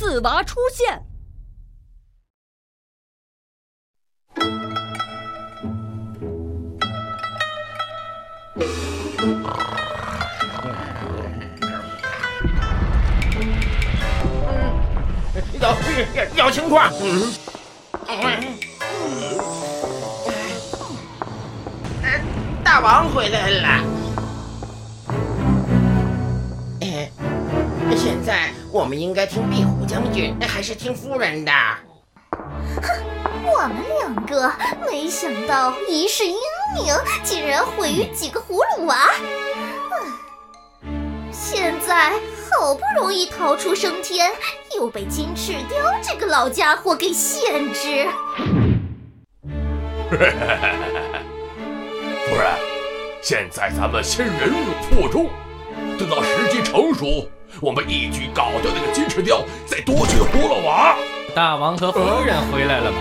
四娃出现。有有情况。嗯，大王回来了。现在我们应该听壁虎将军，还是听夫人的？哼，我们两个没想到一世英名竟然毁于几个葫芦娃。现在好不容易逃出升天，又被金翅雕这个老家伙给限制。夫人，现在咱们先忍辱负重，等到时机成熟。我们一举搞掉那个金翅雕，再夺取葫芦娃。大王和夫人回来了吗？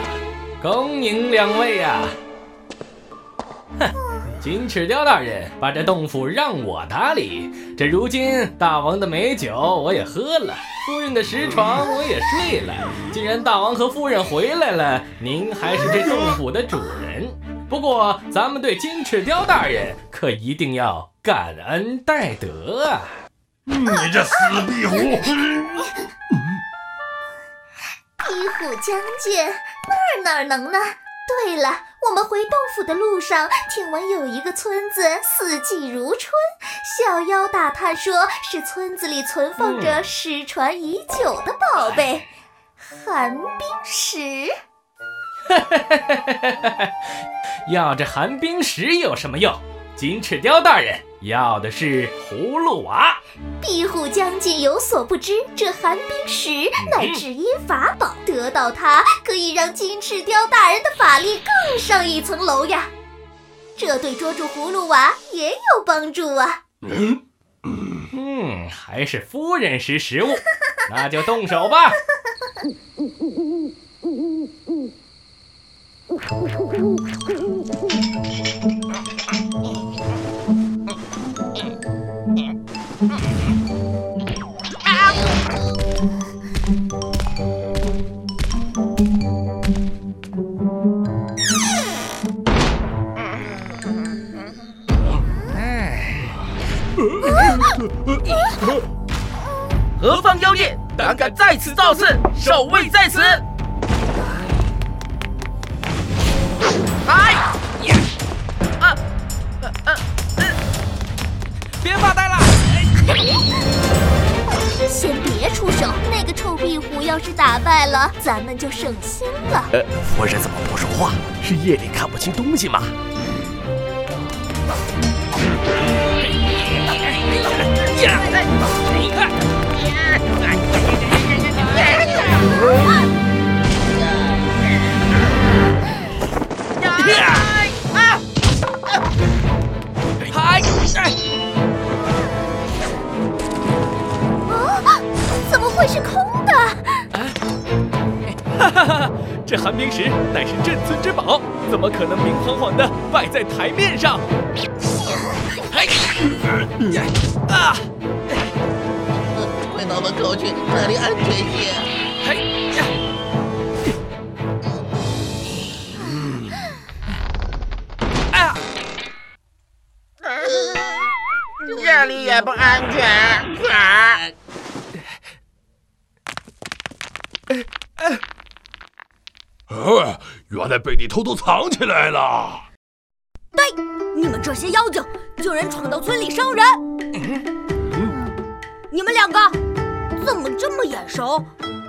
恭迎两位呀！哼，金翅雕大人，把这洞府让我打理。这如今大王的美酒我也喝了，夫人的石床我也睡了。既然大王和夫人回来了，您还是这洞府的主人。不过咱们对金翅雕大人可一定要感恩戴德啊！你这死壁虎！壁虎将军那儿哪能呢？对了，我们回洞府的路上，听闻有一个村子四季如春。小妖打探说，是村子里存放着失传已久的宝贝——寒冰石。哈哈哈哈哈哈！要这寒冰石有什么用？金翅雕大人要的是葫芦娃。壁虎将军有所不知，这寒冰石乃至阴法宝，得到它可以让金翅雕大人的法力更上一层楼呀。这对捉住葫芦娃也有帮助啊。嗯嗯，还是夫人识时务，那就动手吧。敢在此造势，守卫在此！哎呀！啊啊啊！别发呆了！先别出手，那个臭壁虎要是打败了，咱们就省心了。呃，夫人怎么不说话？是夜里看不清东西吗？这寒冰石乃是镇村之宝，怎么可能明晃晃的摆在台面上？啊！快到门口去，那里安全些。也不安全。啊！呃，原来被你偷偷藏起来了。对，你们这些妖精，竟然闯到村里伤人！你们两个怎么这么眼熟？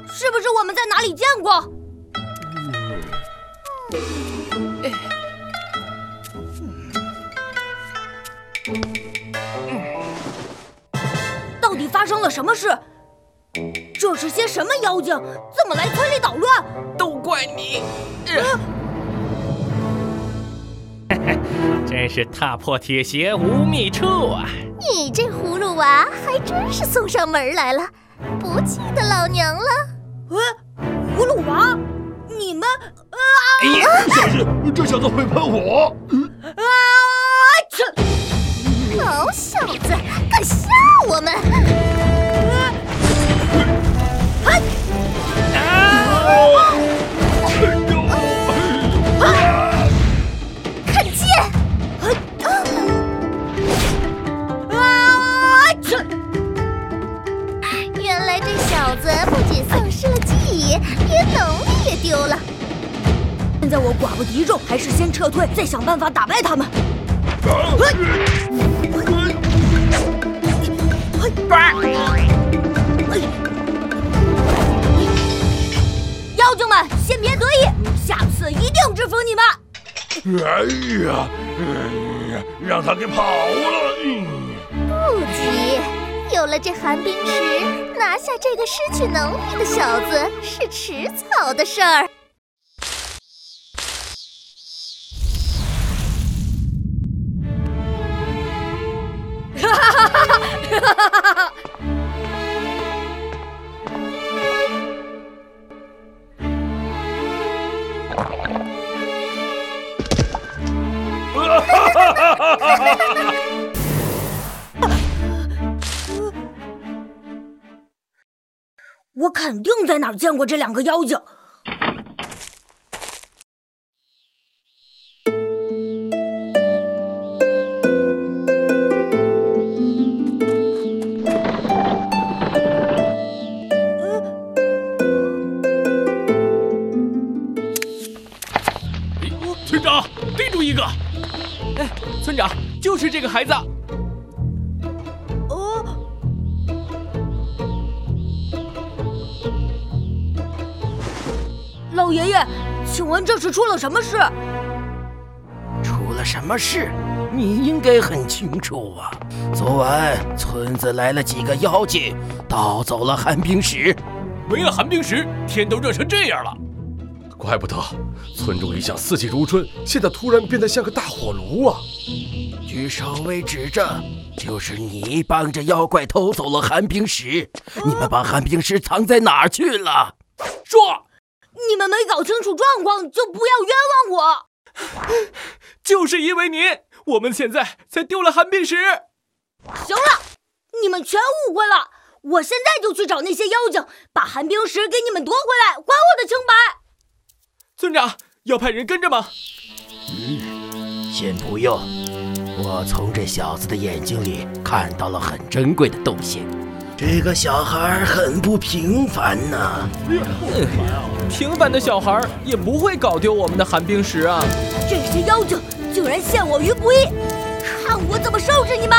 是不是我们在哪里见过？到生了什么事？这是些什么妖精？怎么来村里捣乱？都怪你！真是踏破铁鞋无觅处啊！你这葫芦娃还真是送上门来了，不记得老娘了？哎，葫芦娃，你们啊！哎呀，小心，这小子会喷火！啊！这好小子，敢吓我们！在我寡不敌众，还是先撤退，再想办法打败他们。妖精们，先别得意，下次一定制服你们。哎呀，哎呀，让他给跑了。嗯不急，有了这寒冰石，拿下这个失去能力的小子是迟早的事儿。哈哈哈哈我肯定在哪儿见过这两个妖精。村长，逮住一个！哎，村长，就是这个孩子。哦，老爷爷，请问这是出了什么事？出了什么事？你应该很清楚啊！昨晚村子来了几个妖精，盗走了寒冰石。没了寒冰石，天都热成这样了。怪不得村中一向四季如春，现在突然变得像个大火炉啊！据守卫指证，就是你帮着妖怪偷走了寒冰石。你们把寒冰石藏在哪儿去了？说，你们没搞清楚状况，就不要冤枉我。就是因为你，我们现在才丢了寒冰石。行了，你们全误会了。我现在就去找那些妖精，把寒冰石给你们夺回来，还我的清白。村长，要派人跟着吗？嗯先不用，我从这小子的眼睛里看到了很珍贵的东西。这个小孩很不平凡呐、平凡的小孩也不会搞丢我们的寒冰石啊！这些妖精竟然陷我于不义，看我怎么收拾你们！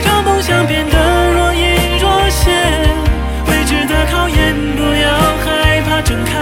让梦想变得若隐若现。未知的考验，不要害怕睁开